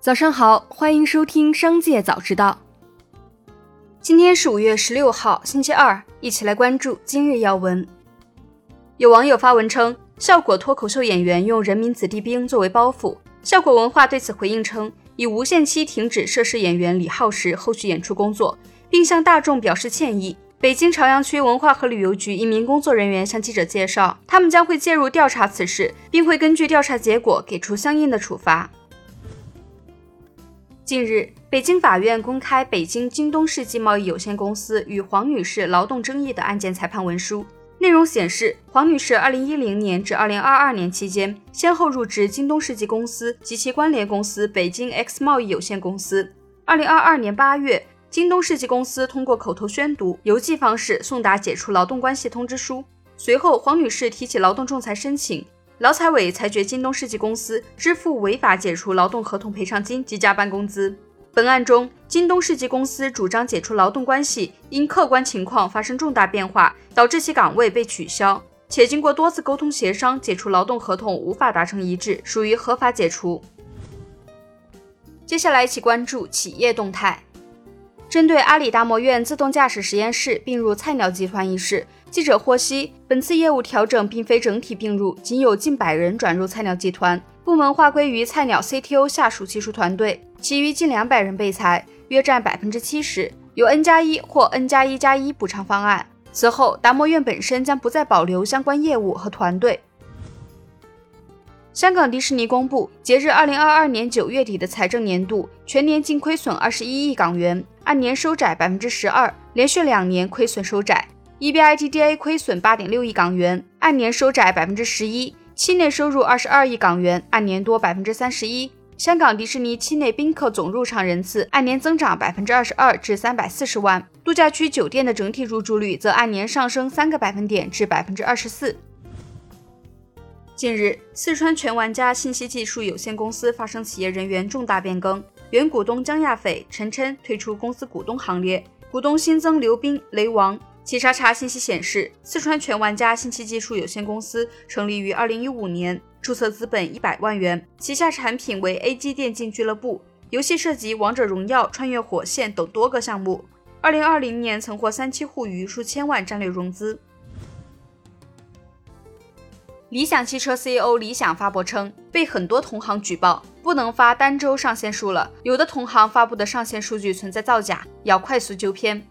早上好，欢迎收听《商界早知道》。今天是五月十六号，星期二，一起来关注今日要闻。有网友发文称，效果脱口秀演员用人民子弟兵作为包袱。效果文化对此回应称，已无限期停止涉事演员李浩时后续演出工作，并向大众表示歉意。北京朝阳区文化和旅游局一名工作人员向记者介绍，他们将会介入调查此事，并会根据调查结果给出相应的处罚。近日，北京法院公开北京京东世纪贸易有限公司与黄女士劳动争议的案件裁判文书。内容显示，黄女士2010年至2022年期间，先后入职京东世纪公司及其关联公司北京 X 贸易有限公司。2022年8月，京东世纪公司通过口头宣读、邮寄方式送达解除劳动关系通知书。随后，黄女士提起劳动仲裁申请。劳裁委裁决京东世纪公司支付违法解除劳动合同赔偿金及加班工资。本案中，京东世纪公司主张解除劳动关系因客观情况发生重大变化，导致其岗位被取消，且经过多次沟通协商，解除劳动合同无法达成一致，属于合法解除。接下来一起关注企业动态。针对阿里达摩院自动驾驶实验室并入菜鸟集团一事，记者获悉，本次业务调整并非整体并入，仅有近百人转入菜鸟集团，部门划归于菜鸟 CTO 下属技术团队，其余近两百人被裁，约占百分之七十，有 N 加一或 N 加一加一补偿方案。此后，达摩院本身将不再保留相关业务和团队。香港迪士尼公布，截至二零二二年九月底的财政年度，全年净亏损二十一亿港元，按年收窄百分之十二，连续两年亏损收窄。EBITDA 亏损八点六亿港元，按年收窄百分之十一。期内收入二十二亿港元，按年多百分之三十一。香港迪士尼期内宾客总入场人次按年增长百分之二十二至三百四十万，度假区酒店的整体入住率则按年上升三个百分点至百分之二十四。近日，四川全玩家信息技术有限公司发生企业人员重大变更，原股东江亚斐、陈琛退出公司股东行列，股东新增刘斌、雷王。企查查信息显示，四川全玩家信息技术有限公司成立于二零一五年，注册资本一百万元，旗下产品为 A G 电竞俱乐部，游戏涉及王者荣耀、穿越火线等多个项目。二零二零年曾获三七互娱数千万战略融资。理想汽车 CEO 李想发博称，被很多同行举报，不能发单周上线数了。有的同行发布的上线数据存在造假，要快速纠偏。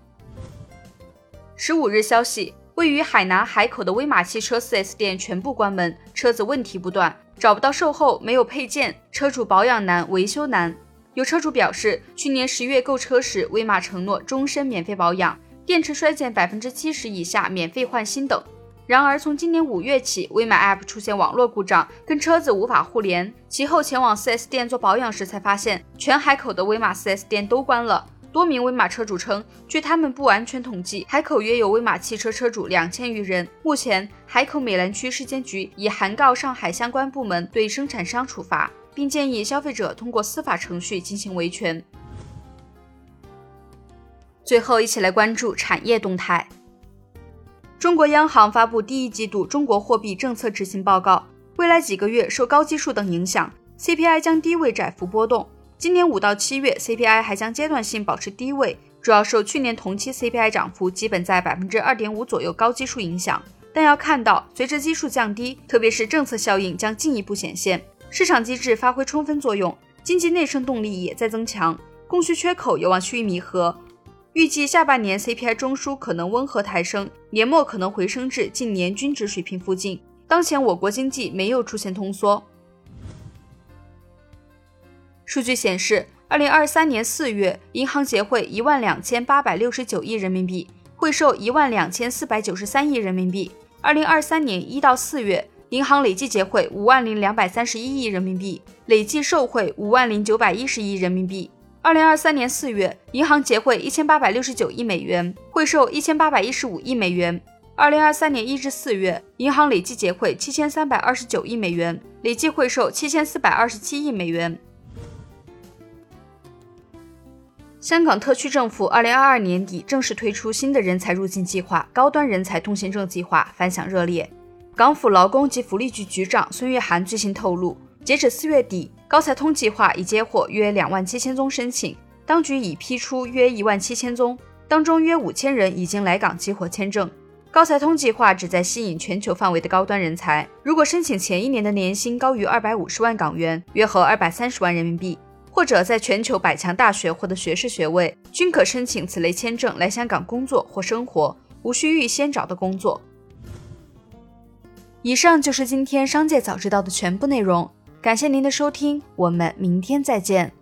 十五日消息，位于海南海口的威马汽车 4S 店全部关门，车子问题不断，找不到售后，没有配件，车主保养难，维修难。有车主表示，去年十月购车时，威马承诺终身免费保养，电池衰减百分之七十以下免费换新等。然而，从今年五月起，威马 App 出现网络故障，跟车子无法互联。其后前往 4S 店做保养时，才发现全海口的威马 4S 店都关了。多名威马车主称，据他们不完全统计，海口约有威马汽车车主两千余人。目前，海口美兰区市监局已函告上海相关部门对生产商处罚，并建议消费者通过司法程序进行维权。最后，一起来关注产业动态。中国央行发布第一季度中国货币政策执行报告。未来几个月受高基数等影响，CPI 将低位窄幅波动。今年五到七月，CPI 还将阶段性保持低位，主要受去年同期 CPI 涨幅基本在百分之二点五左右高基数影响。但要看到，随着基数降低，特别是政策效应将进一步显现，市场机制发挥充分作用，经济内生动力也在增强，供需缺口有望趋于弥合。预计下半年 CPI 中枢可能温和抬升，年末可能回升至近年均值水平附近。当前我国经济没有出现通缩。数据显示，二零二三年四月，银行结汇一万两千八百六十九亿人民币，汇售一万两千四百九十三亿人民币。二零二三年一到四月，银行累计结汇五万零两百三十一亿人民币，累计售汇五万零九百一十亿人民币。二零二三年四月，银行结汇一千八百六十九亿美元，汇售一千八百一十五亿美元。二零二三年一至四月，银行累计结汇七千三百二十九亿美元，累计汇售七千四百二十七亿美元。香港特区政府二零二二年底正式推出新的人才入境计划——高端人才通行证计划，反响热烈。港府劳工及福利局局长孙月涵最新透露，截止四月底。高才通计划已接获约两万七千宗申请，当局已批出约一万七千宗，当中约五千人已经来港激活签证。高才通计划旨在吸引全球范围的高端人才，如果申请前一年的年薪高于二百五十万港元（约合二百三十万人民币），或者在全球百强大学获得学士学位，均可申请此类签证来香港工作或生活，无需预先找到工作。以上就是今天商界早知道的全部内容，感谢您的收听，我们明天再见。